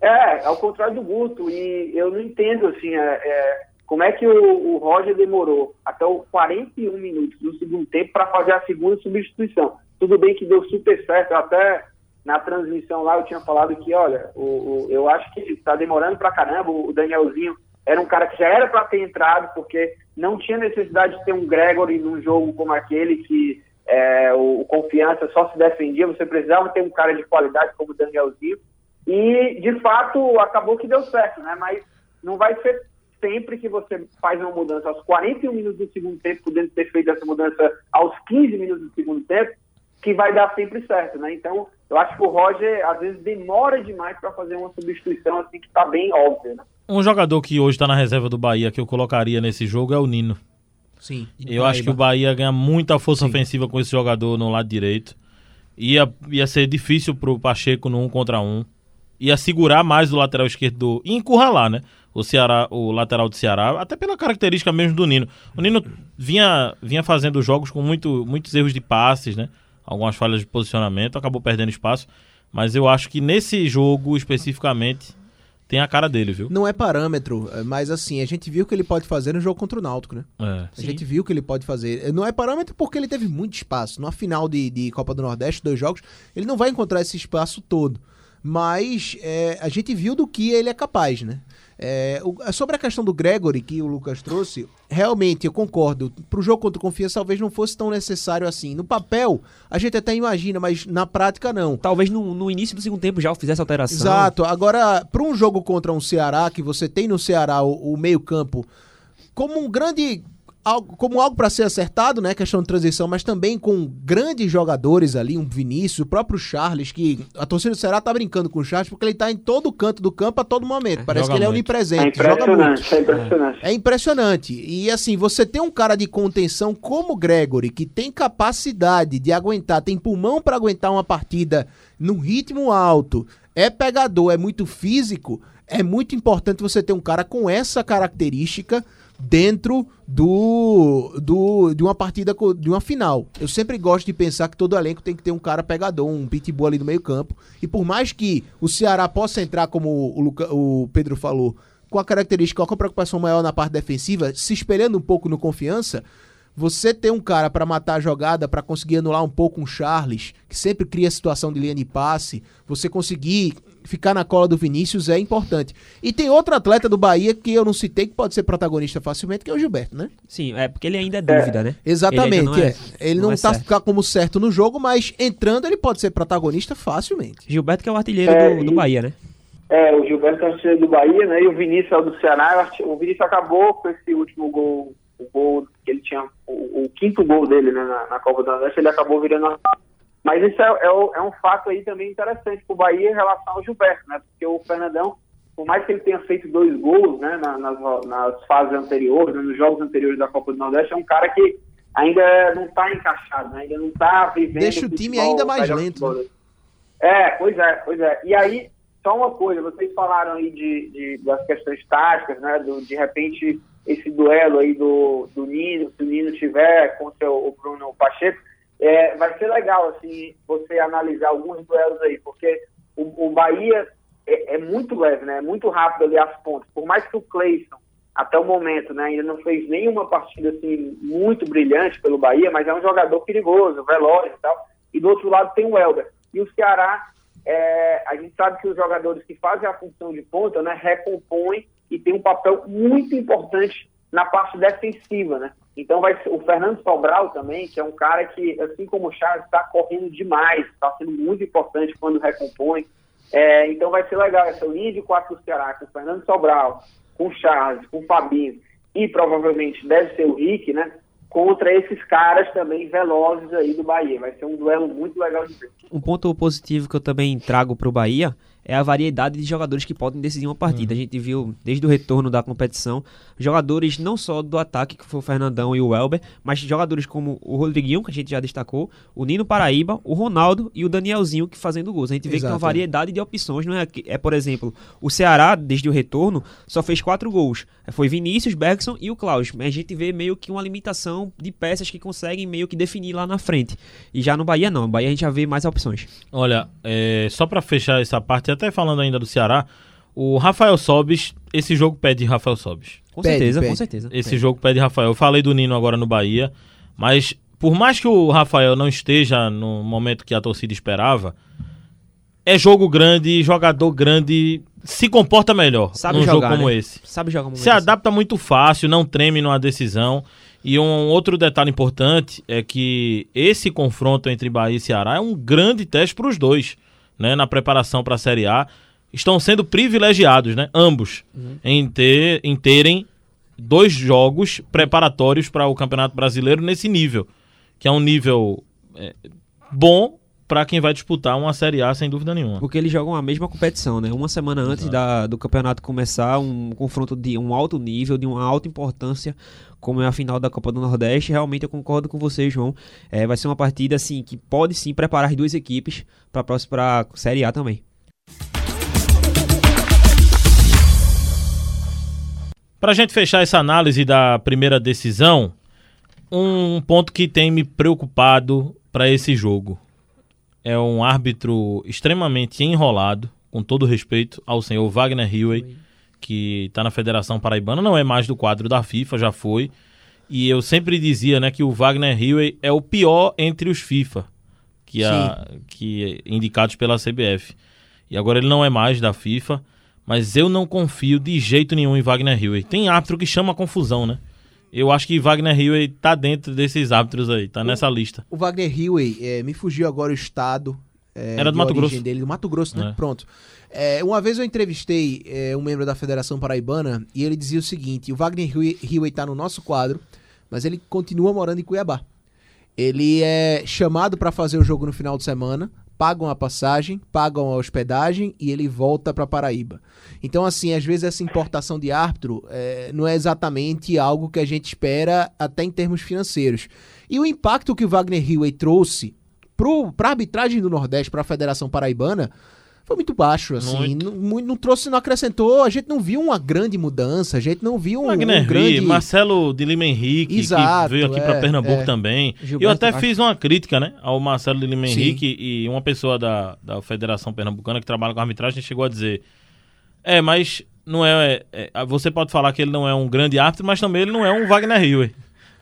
Speaker 4: É, ao contrário do Guto, e eu não entendo assim, é, é como é que o, o, Roger demorou até os 41 minutos do segundo tempo para fazer a segunda substituição. Tudo bem que deu super certo, até na transmissão lá eu tinha falado que, olha, o, o eu acho que está demorando para caramba, o Danielzinho era um cara que já era para ter entrado, porque não tinha necessidade de ter um Gregory num jogo como aquele que é, o, o, Confiança só se defendia, você precisava ter um cara de qualidade como o Danielzinho, e de fato acabou que deu certo, né? Mas não vai ser sempre que você faz uma mudança aos 41 minutos do segundo tempo, podendo ter feito essa mudança aos 15 minutos do segundo tempo, que vai dar sempre certo, né? Então, eu acho que o Roger às vezes demora demais para fazer uma substituição assim que está bem óbvia, né?
Speaker 1: Um jogador que hoje está na reserva do Bahia que eu colocaria nesse jogo é o Nino.
Speaker 2: Sim.
Speaker 1: Eu acho que o Bahia ganha muita força Sim. ofensiva com esse jogador no lado direito. Ia, ia ser difícil pro Pacheco no um contra um. Ia segurar mais o lateral esquerdo do, e encurralar, né? O Ceará, o lateral do Ceará, até pela característica mesmo do Nino. O Nino vinha, vinha fazendo jogos com muito, muitos erros de passes, né? algumas falhas de posicionamento, acabou perdendo espaço. Mas eu acho que nesse jogo especificamente tem a cara dele, viu?
Speaker 2: Não é parâmetro, é, mas assim, a gente viu o que ele pode fazer no jogo contra o Náutico, né?
Speaker 1: É.
Speaker 2: A Sim. gente viu o que ele pode fazer. Não é parâmetro porque ele teve muito espaço. Numa final de, de Copa do Nordeste, dois jogos, ele não vai encontrar esse espaço todo. Mas é, a gente viu do que ele é capaz, né? É, o, sobre a questão do Gregory que o Lucas trouxe, realmente eu concordo. Para o jogo contra o Confiança talvez não fosse tão necessário assim. No papel, a gente até imagina, mas na prática não.
Speaker 3: Talvez no, no início do segundo tempo já fizesse alteração.
Speaker 2: Exato. Agora, para um jogo contra um Ceará, que você tem no Ceará o, o meio-campo como um grande algo, como algo para ser acertado, né? Questão de transição, mas também com grandes jogadores ali, um Vinícius, o próprio Charles, que a torcida do Ceará tá brincando com o Charles porque ele tá em todo canto do campo a todo momento. Parece que ele é muito. é onipresente. É joga muito.
Speaker 4: É impressionante.
Speaker 2: É impressionante. E assim, você tem um cara de contenção como o Gregory, que tem capacidade de aguentar, tem pulmão para aguentar uma partida num ritmo alto, é pegador, é muito físico é muito importante você ter um cara com essa característica dentro do, do de uma partida de uma final. Eu sempre gosto de pensar que todo elenco tem que ter um cara pegador, um pitbull ali no meio-campo. E por mais que o Ceará possa entrar como o, Luca, o Pedro falou, com a característica com a preocupação maior na parte defensiva, se espelhando um pouco no confiança, você ter um cara para matar a jogada, para conseguir anular um pouco um Charles, que sempre cria situação de linha de passe, você conseguir ficar na cola do Vinícius é importante. E tem outro atleta do Bahia que eu não citei que pode ser protagonista facilmente, que é o Gilberto, né?
Speaker 3: Sim, é porque ele ainda é dúvida, né?
Speaker 2: Exatamente, ele, não, é, é. ele não, não é tá certo. como certo no jogo, mas entrando ele pode ser protagonista facilmente.
Speaker 3: Gilberto que é o artilheiro é, do, do Bahia, né?
Speaker 4: É, o Gilberto é o artilheiro do Bahia, né? E o Vinícius é o do Ceará. O Vinícius acabou com esse último gol, o gol que ele tinha, o, o quinto gol dele né, na, na Copa do Nordeste, ele acabou virando a mas isso é, é, é um fato aí também interessante para o Bahia em relação ao Gilberto, né? Porque o Fernandão, por mais que ele tenha feito dois gols né, nas, nas fases anteriores, né, nos jogos anteriores da Copa do Nordeste, é um cara que ainda não está encaixado, né? ainda não está vivendo.
Speaker 2: Deixa o time ainda mais lento. Né?
Speaker 4: É, pois é, pois é. E aí, só uma coisa, vocês falaram aí de, de das questões táticas, né? Do, de repente, esse duelo aí do, do Nino, se o Nino tiver contra o Bruno Pacheco é, vai ser legal assim você analisar alguns duelos aí, porque o, o Bahia é, é, muito leve, né? É muito rápido ali as pontas. Por mais que o Cleison, até o momento, né, ainda não fez nenhuma partida assim muito brilhante pelo Bahia, mas é um jogador perigoso, veloz e tal. E do outro lado tem o Helder. E o Ceará, é, a gente sabe que os jogadores que fazem a função de ponta, né, recompõem e tem um papel muito importante na parte defensiva, né? Então vai o Fernando Sobral também, que é um cara que, assim como o Charles, está correndo demais, está sendo muito importante quando recompõe. É, então vai ser legal essa linha de quatro do Ceará, com o Fernando Sobral, com o Charles, com o Fabinho e provavelmente deve ser o Rick, né? Contra esses caras também velozes aí do Bahia. Vai ser um duelo muito legal de ver.
Speaker 3: Um ponto positivo que eu também trago para o Bahia é a variedade de jogadores que podem decidir uma partida. Uhum. A gente viu desde o retorno da competição jogadores não só do ataque, que foi o Fernandão e o Elber, mas jogadores como o Rodriguinho, que a gente já destacou, o Nino Paraíba, o Ronaldo e o Danielzinho que fazendo gols. A gente vê Exato, que tem uma variedade de opções, não é? É, por exemplo, o Ceará, desde o retorno, só fez quatro gols. Foi Vinícius, Bergson e o Klaus. Mas a gente vê meio que uma limitação de peças que conseguem meio que definir lá na frente. E já no Bahia não, no Bahia a gente já vê mais opções.
Speaker 1: Olha, é, só para fechar essa parte, até falando ainda do Ceará, o Rafael Sobis, esse jogo pede Rafael Sobis.
Speaker 3: Com pede, certeza, pede. com certeza.
Speaker 1: Esse pede. jogo pede Rafael. Eu falei do Nino agora no Bahia, mas por mais que o Rafael não esteja no momento que a torcida esperava, é jogo grande, jogador grande se comporta melhor
Speaker 3: Sabe
Speaker 1: num
Speaker 3: jogar,
Speaker 1: jogo como
Speaker 3: né?
Speaker 1: esse.
Speaker 3: Sabe jogar
Speaker 1: Se adapta muito fácil, não treme numa decisão. E um outro detalhe importante é que esse confronto entre Bahia e Ceará é um grande teste para os dois né, na preparação para a Série A, estão sendo privilegiados, né, ambos, uhum. em, ter, em terem dois jogos preparatórios para o Campeonato Brasileiro nesse nível, que é um nível é, bom para quem vai disputar uma Série A, sem dúvida nenhuma.
Speaker 3: Porque eles jogam a mesma competição, né? Uma semana antes da, do campeonato começar, um confronto de um alto nível, de uma alta importância, como é a final da Copa do Nordeste. Realmente eu concordo com você, João. É, vai ser uma partida assim que pode sim preparar as duas equipes para a próxima Série A também.
Speaker 1: Para a gente fechar essa análise da primeira decisão, um ponto que tem me preocupado para esse jogo é um árbitro extremamente enrolado, com todo respeito ao senhor Wagner Hilley, que está na Federação Paraibana, não é mais do quadro da FIFA, já foi. E eu sempre dizia né, que o Wagner Hilley é o pior entre os FIFA, que, a, que indicados pela CBF. E agora ele não é mais da FIFA, mas eu não confio de jeito nenhum em Wagner Hilley. Tem árbitro que chama confusão, né? Eu acho que Wagner Hilley tá dentro desses árbitros aí, tá o, nessa lista.
Speaker 2: O Wagner Hilley, é, me fugiu agora o estado. É,
Speaker 1: Era do Mato Grosso.
Speaker 2: dele, do Mato Grosso, né? É. Pronto. É, uma vez eu entrevistei um membro da Federação Paraibana e ele dizia o seguinte: o Wagner Hilley tá no nosso quadro, mas ele continua morando em Cuiabá. Ele é chamado para fazer o jogo no final de semana, pagam a passagem, pagam a hospedagem e ele volta para Paraíba. Então, assim, às vezes essa importação de árbitro é, não é exatamente algo que a gente espera até em termos financeiros. E o impacto que o Wagner Hilley trouxe para a arbitragem do Nordeste, para a Federação Paraibana, foi muito baixo, assim. Não, não, trouxe, não acrescentou, a gente não viu uma grande mudança, a gente não viu um,
Speaker 1: Wagner
Speaker 2: um grande...
Speaker 1: Marcelo de Lima Henrique,
Speaker 2: Exato,
Speaker 1: que veio aqui
Speaker 2: é,
Speaker 1: para Pernambuco
Speaker 2: é.
Speaker 1: também.
Speaker 3: Gilberto
Speaker 1: Eu até fiz uma crítica, né, ao Marcelo de Lima
Speaker 2: Sim.
Speaker 1: Henrique e uma pessoa da, da Federação Pernambucana que trabalha com arbitragem chegou a dizer: É, mas não é, é, Você pode falar que ele não é um grande árbitro, mas também ele não é um Wagner Rio.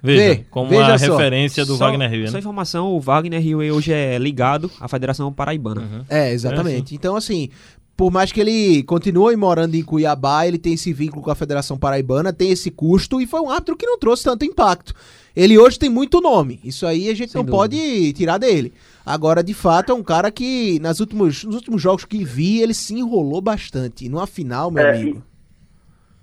Speaker 1: Veja,
Speaker 2: Vê,
Speaker 1: como
Speaker 2: veja
Speaker 1: a
Speaker 2: só.
Speaker 1: referência do
Speaker 3: Só-
Speaker 1: Wagner Rio.
Speaker 3: Só
Speaker 1: Né?
Speaker 3: informação, o Wagner Rio hoje é ligado à Federação Paraibana.
Speaker 1: Uhum.
Speaker 2: É, exatamente. Então, assim, por mais que ele continue morando em Cuiabá, ele tem esse vínculo com a Federação Paraibana, tem esse custo, e foi um árbitro que não trouxe tanto impacto. Ele hoje tem muito nome. Isso aí a gente
Speaker 3: Sem
Speaker 2: não
Speaker 3: dúvida.
Speaker 2: pode tirar dele. Agora, de fato, é um cara que, nas últimos, nos últimos jogos que vi, ele se enrolou bastante. E numa final, meu
Speaker 4: É,
Speaker 2: amigo.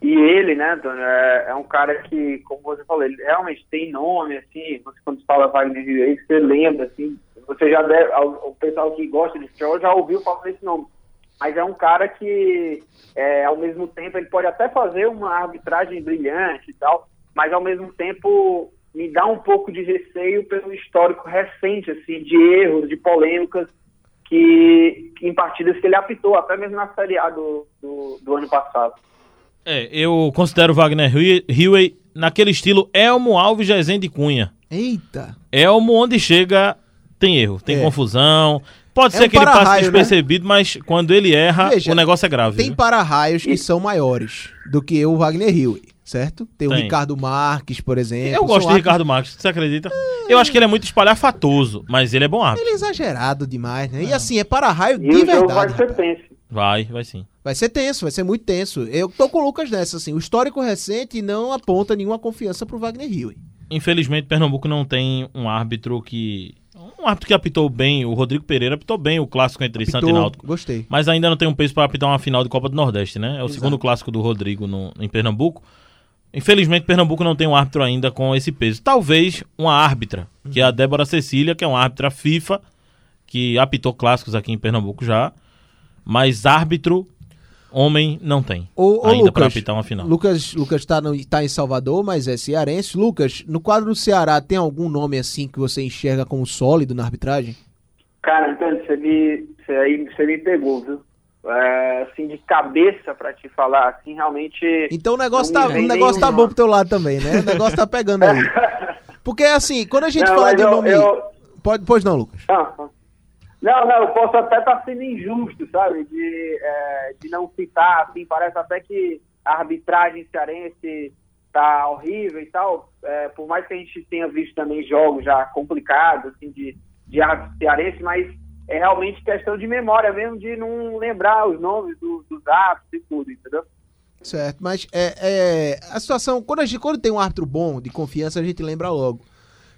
Speaker 4: E ele, né, Antônio, é, é um cara que, como você falou, ele realmente tem nome, assim, você quando fala Wagner aí, você lembra, assim, você já deve, o pessoal que gosta de futebol já ouviu falar desse nome. Mas é um cara que, é, ao mesmo tempo, ele pode até fazer uma arbitragem brilhante e tal, mas ao mesmo tempo me dá um pouco de receio pelo histórico recente, assim, de erros, de polêmicas que em partidas que ele apitou, até mesmo na Série A do, do, do ano passado.
Speaker 1: É, eu considero o Wagner Rio naquele estilo Elmo Alves Rezende Cunha.
Speaker 2: Eita.
Speaker 1: Elmo, onde chega, tem erro, tem
Speaker 2: É.
Speaker 1: confusão. Pode
Speaker 2: É
Speaker 1: ser
Speaker 2: um
Speaker 1: que ele passe
Speaker 2: né?
Speaker 1: despercebido, mas quando ele erra,
Speaker 2: Veja,
Speaker 1: o negócio é grave.
Speaker 2: Tem para-raios que são maiores do que o Wagner Hill, certo? Tem o
Speaker 1: Tem.
Speaker 2: Ricardo Marques, por exemplo.
Speaker 1: Eu gosto
Speaker 2: árbitros-
Speaker 1: Ricardo Marques, você acredita? Eu acho que ele é muito espalhafatoso, mas ele é bom árbitro.
Speaker 2: Ele é exagerado demais, né? E assim, é para-raio
Speaker 4: E
Speaker 2: de
Speaker 4: o jogo vai
Speaker 2: verdade.
Speaker 4: ser tenso.
Speaker 1: Vai, vai sim.
Speaker 2: Vai ser tenso, vai ser muito tenso. Eu tô com o Lucas nessa, assim. O histórico recente não aponta nenhuma confiança pro Wagner Hill.
Speaker 1: Infelizmente, Pernambuco não tem um árbitro que. Um árbitro que apitou bem, o Rodrigo Pereira apitou bem o clássico entre Santo e Náutico.
Speaker 2: Gostei.
Speaker 1: Mas ainda não tem um peso para apitar uma final de Copa do Nordeste, né? É o
Speaker 2: Exato.
Speaker 1: segundo clássico do Rodrigo no- em Pernambuco. Infelizmente, Pernambuco não tem um árbitro ainda com esse peso. Talvez uma árbitra, que é a Débora Cecília, que é uma árbitra FIFA, que apitou clássicos aqui em Pernambuco já. Mas árbitro, homem, não tem.
Speaker 2: Ô,
Speaker 1: ainda para apitar uma final.
Speaker 2: Lucas, Lucas tá, no- tá em Salvador, mas é cearense. Lucas, no quadro do Ceará, tem algum nome assim que você enxerga como sólido na arbitragem?
Speaker 4: Cara, Antônio, você me, você aí, você me pegou, viu? É, assim, de cabeça pra te falar, assim, realmente.
Speaker 2: Então o negócio
Speaker 4: Não
Speaker 2: tá, o negócio tá bom
Speaker 4: nome.
Speaker 2: pro teu lado também, né? O negócio tá pegando aí. Porque assim, quando a gente
Speaker 4: Não,
Speaker 2: fala de
Speaker 4: eu-
Speaker 2: nome.
Speaker 4: eu-
Speaker 2: Pode, pois não, Lucas.
Speaker 4: Ah, ah. Não, não, eu posso até estar sendo injusto, sabe? De, é, de não citar, assim, parece até que a arbitragem cearense tá horrível e tal. É, por mais que a gente tenha visto também jogos já complicados, assim, de, de cearense, mas é realmente questão de memória mesmo, de não lembrar os nomes do- dos árbitros e tudo, entendeu?
Speaker 2: Certo, mas é, é, a situação, quando, a gente, quando tem um árbitro bom, de confiança, a gente lembra logo.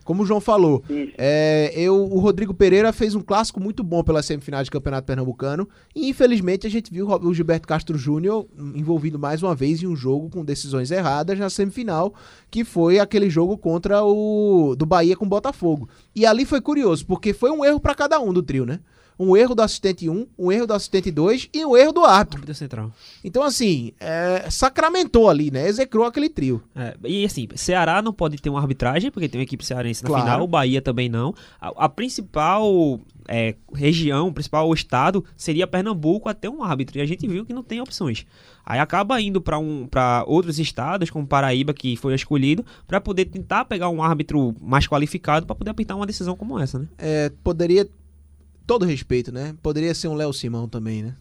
Speaker 2: Como o João falou, é, eu, o Rodrigo Pereira fez um clássico muito bom pela semifinal de Campeonato Pernambucano e infelizmente a gente viu o Gilberto Castro Júnior envolvido mais uma vez em um jogo com decisões erradas na semifinal, que foi aquele jogo contra o do Bahia com o Botafogo. E ali foi curioso, porque foi um erro para cada um do trio, né? Um erro do assistente 1, um erro do assistente 2 e um erro do árbitro.
Speaker 3: Árbitro central.
Speaker 2: Então, assim, é, sacramentou ali, né? Execrou aquele trio.
Speaker 3: É, e assim, Ceará não pode ter uma arbitragem, porque tem uma equipe cearense na
Speaker 2: Claro.
Speaker 3: final, o Bahia também não. A, a principal é, região, o principal estado seria Pernambuco até um árbitro, e a gente viu que não tem opções. Aí acaba indo para um, pra outros estados, como Paraíba, que foi escolhido, para poder tentar pegar um árbitro mais qualificado para poder apitar uma decisão como essa, né?
Speaker 2: É, poderia. Todo respeito, né? Poderia ser um Léo Simão também, né?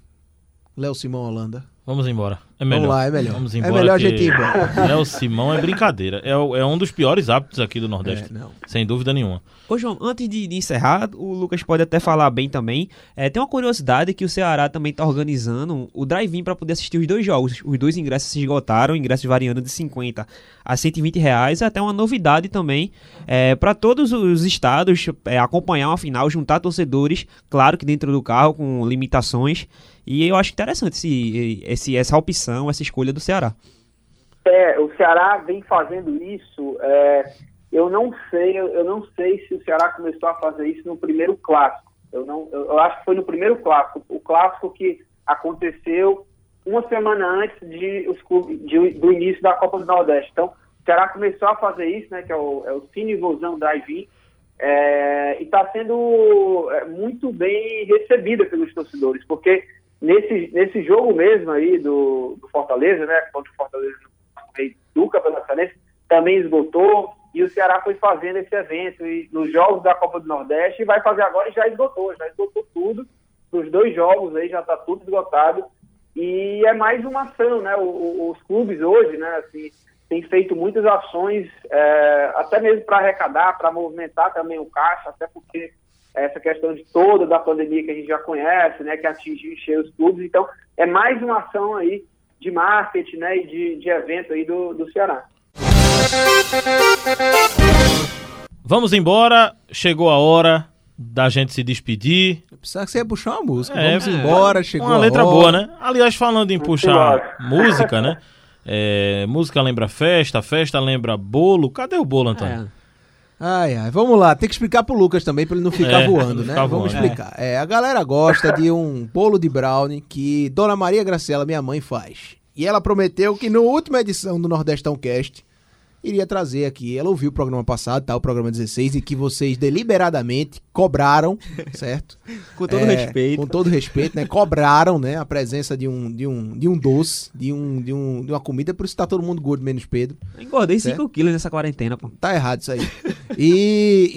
Speaker 2: Léo Simão Holanda.
Speaker 1: Vamos embora. É melhor.
Speaker 2: Vamos lá, é melhor.
Speaker 1: Vamos
Speaker 2: É
Speaker 1: embora.
Speaker 2: melhor a gente ir embora.
Speaker 1: Léo Simão é brincadeira. É, é um dos piores hábitos aqui do Nordeste.
Speaker 2: É, não.
Speaker 1: Sem dúvida nenhuma.
Speaker 3: Ô João, antes de, de encerrar, o Lucas pode até falar bem também. É, tem uma curiosidade que o Ceará também está organizando o drive-in para poder assistir os dois jogos. Os dois ingressos se esgotaram, ingressos variando de 50 a 120 reais. Até uma novidade também para todos os estados é, acompanhar uma final, juntar torcedores, claro que dentro do carro, com limitações. E eu acho interessante esse, esse, essa opção, essa escolha do Ceará.
Speaker 4: É, o Ceará vem fazendo isso. é, eu não sei, eu, não sei se o Ceará começou a fazer isso no primeiro clássico. Eu não, eu acho que foi no primeiro clássico, o clássico que aconteceu uma semana antes de, os clubes- de- do início da Copa do Nordeste. Então, o Ceará começou a fazer isso, né? Que é o, é o Cine Vozão Drive-In. é, e está sendo é, muito bem recebida pelos torcedores, porque nesse, nesse jogo mesmo aí do, do Fortaleza, né, contra o Fortaleza do Campeonato Cearense, também esgotou, e o Ceará foi fazendo esse evento. E, nos jogos da Copa do Nordeste, e vai fazer agora e já esgotou, já esgotou tudo, os dois jogos aí já está tudo esgotado, e é mais uma ação, né, o, os clubes hoje, né, assim, têm feito muitas ações, é, até mesmo para arrecadar, para movimentar também o caixa, até porque essa questão de toda da pandemia que a gente já conhece, né, que atingiu encher os clubes. Então, é mais uma ação aí de marketing, né, e de, de evento aí do, do Ceará.
Speaker 1: Vamos embora, chegou a hora da gente se despedir.
Speaker 2: Precisa que você ia puxar uma música.
Speaker 1: É,
Speaker 2: Vamos embora, chegou
Speaker 1: Uma
Speaker 2: a
Speaker 1: letra
Speaker 2: hora.
Speaker 1: boa, né? Aliás, falando em puxar música, né? É, música lembra festa, festa lembra bolo. Cadê o bolo, Antônio?
Speaker 3: É.
Speaker 2: Ai, ai, vamos lá. Tem que explicar pro Lucas também, pra ele não ficar
Speaker 1: É,
Speaker 2: voando,
Speaker 1: não
Speaker 2: né?
Speaker 1: ficar
Speaker 2: vamos
Speaker 1: voando.
Speaker 2: explicar. É, a galera gosta de um bolo de brownie que Dona Maria Graciela, minha mãe, faz. E ela prometeu que na última edição do Nordestão Cast iria trazer aqui. Ela ouviu o programa passado, tá? O programa 16, e que vocês deliberadamente cobraram, certo?
Speaker 3: Com todo
Speaker 2: É,
Speaker 3: respeito.
Speaker 2: Com todo respeito, né? Cobraram, né? A presença de um, de um, de um doce, de, um, de, um, de uma comida, por isso tá todo mundo gordo, menos Pedro.
Speaker 3: Eu Engordei
Speaker 2: Certo.
Speaker 3: 5 quilos nessa quarentena, pô.
Speaker 2: Tá errado isso aí. E,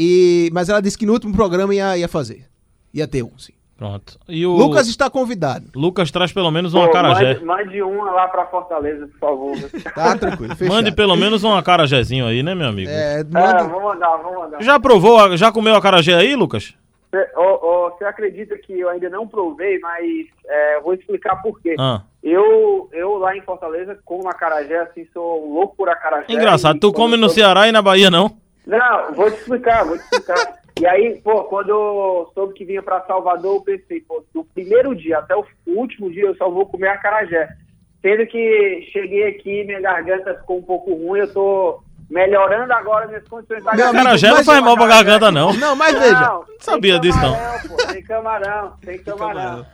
Speaker 2: e- mas ela disse que no último programa ia, ia fazer. Ia ter um, sim.
Speaker 1: Pronto. E o
Speaker 2: Lucas está convidado.
Speaker 1: Lucas traz pelo menos uma acarajé.
Speaker 4: mande, mande uma lá para Fortaleza, por favor.
Speaker 2: Tá tranquilo, fechado.
Speaker 1: Mande pelo menos um acarajézinho aí, né, meu amigo?
Speaker 2: É,
Speaker 4: É,
Speaker 2: manda...
Speaker 4: vou mandar, vou mandar.
Speaker 1: Já provou, já comeu acarajé aí, Lucas?
Speaker 4: Você, ô, você acredita que eu ainda não provei, mas é, vou explicar por quê.
Speaker 1: Ah.
Speaker 4: Eu, eu lá em Fortaleza como acarajé, assim, sou louco por acarajé.
Speaker 1: Engraçado,
Speaker 4: E
Speaker 1: tu come no
Speaker 4: tô-
Speaker 1: Ceará e na Bahia não?
Speaker 4: Não, vou te explicar, vou te explicar. E aí, pô, quando eu soube que vinha pra Salvador, eu pensei, pô, do primeiro dia até o último dia eu só vou comer acarajé. Sendo que cheguei aqui, minha garganta ficou um pouco ruim, eu tô melhorando agora minhas condições da
Speaker 2: amigo,
Speaker 1: Acarajé não faz mal pra garganta, não.
Speaker 2: Não, mas veja.
Speaker 4: Não,
Speaker 1: Sabia
Speaker 4: tem
Speaker 1: disso, não.
Speaker 4: camarão, Pô, tem camarão, tem camarão.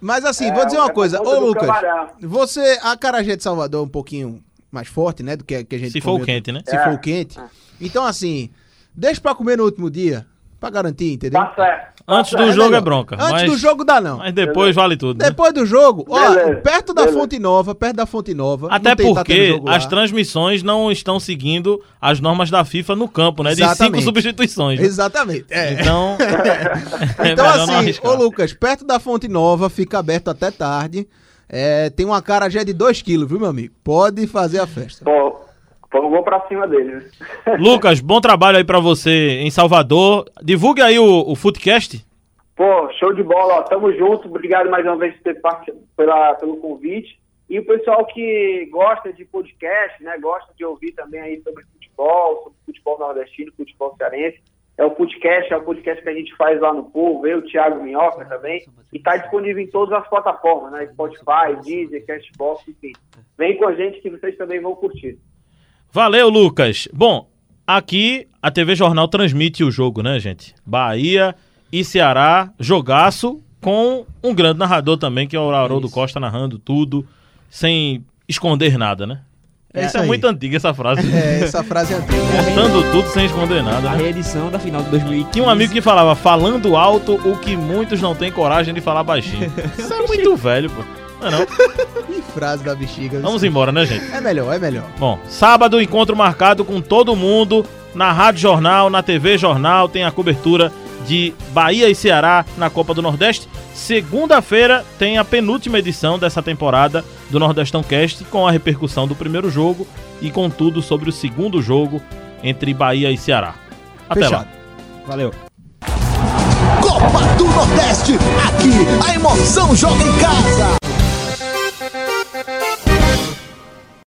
Speaker 2: Mas assim,
Speaker 4: É,
Speaker 2: vou dizer
Speaker 4: é
Speaker 2: uma coisa. Ô, Lucas,
Speaker 4: camarão.
Speaker 2: você, a acarajé de Salvador é um pouquinho mais forte, né? Do que, que a gente
Speaker 1: Se for
Speaker 2: comeu-
Speaker 1: o quente, né?
Speaker 2: Se
Speaker 4: É.
Speaker 2: for o quente. Então, assim, deixa pra comer no último dia, pra garantir, entendeu?
Speaker 4: Tá certo. Tá
Speaker 1: Antes
Speaker 4: certo.
Speaker 1: do jogo
Speaker 2: melhor.
Speaker 1: é bronca.
Speaker 2: Antes
Speaker 1: mas,
Speaker 2: do jogo dá não.
Speaker 1: Mas depois vale tudo. né?
Speaker 2: Depois do jogo, ó,
Speaker 4: Beleza,
Speaker 2: perto da
Speaker 4: beleza.
Speaker 2: Fonte Nova, perto da Fonte Nova.
Speaker 1: Até
Speaker 2: tá
Speaker 1: porque as transmissões não estão seguindo as normas da FIFA no campo, né? De cinco
Speaker 2: Exatamente.
Speaker 1: substituições. né?
Speaker 2: Exatamente. É.
Speaker 1: Então, é
Speaker 2: Então, assim, ô Lucas, perto da Fonte Nova, fica aberto até tarde. É, tem uma acarajé de 2 quilos, viu, meu amigo? Pode fazer a festa.
Speaker 4: Eu vou pra cima deles.
Speaker 1: Lucas, bom trabalho aí pra você em Salvador. Divulgue aí o, o Footcast.
Speaker 4: Pô, show de bola, ó, tamo junto. Obrigado mais uma vez pela, pelo convite. E o pessoal que gosta de podcast, né, gosta de ouvir também aí sobre futebol, sobre futebol nordestino, futebol cearense, é o podcast, é o podcast que a gente faz lá no Povo, eu, Thiago Minhoca também, e tá disponível em todas as plataformas, né, Spotify, Deezer, Castbox, enfim. Vem com a gente que vocês também vão curtir.
Speaker 1: Valeu, Lucas. Bom, aqui a TV Jornal transmite o jogo, né, gente? Bahia e Ceará, jogaço, com um grande narrador também, que é o Haroldo Costa narrando tudo, sem esconder nada, né?
Speaker 2: É
Speaker 1: Isso
Speaker 2: isso
Speaker 1: é
Speaker 2: aí.
Speaker 1: muito antiga, essa frase.
Speaker 2: É, essa frase é antiga.
Speaker 1: Contando tudo sem esconder nada,
Speaker 3: A
Speaker 1: né?
Speaker 3: reedição da final de 2015.
Speaker 1: Tinha um amigo que falava, falando alto o que muitos não têm coragem de falar baixinho. Isso é muito velho, pô. Não é não?
Speaker 2: Que frase da bexiga.
Speaker 1: Vamos embora, né, gente?
Speaker 2: É melhor, é melhor.
Speaker 1: Bom, sábado, encontro marcado com todo mundo na Rádio Jornal, na TV Jornal, tem a cobertura de Bahia e Ceará na Copa do Nordeste. Segunda-feira tem a penúltima edição dessa temporada do Nordestão Cast, com a repercussão do primeiro jogo e com tudo sobre o segundo jogo entre Bahia e Ceará. Até
Speaker 2: Fechado.
Speaker 1: lá.
Speaker 3: Valeu.
Speaker 5: Copa do Nordeste, aqui a emoção joga em casa.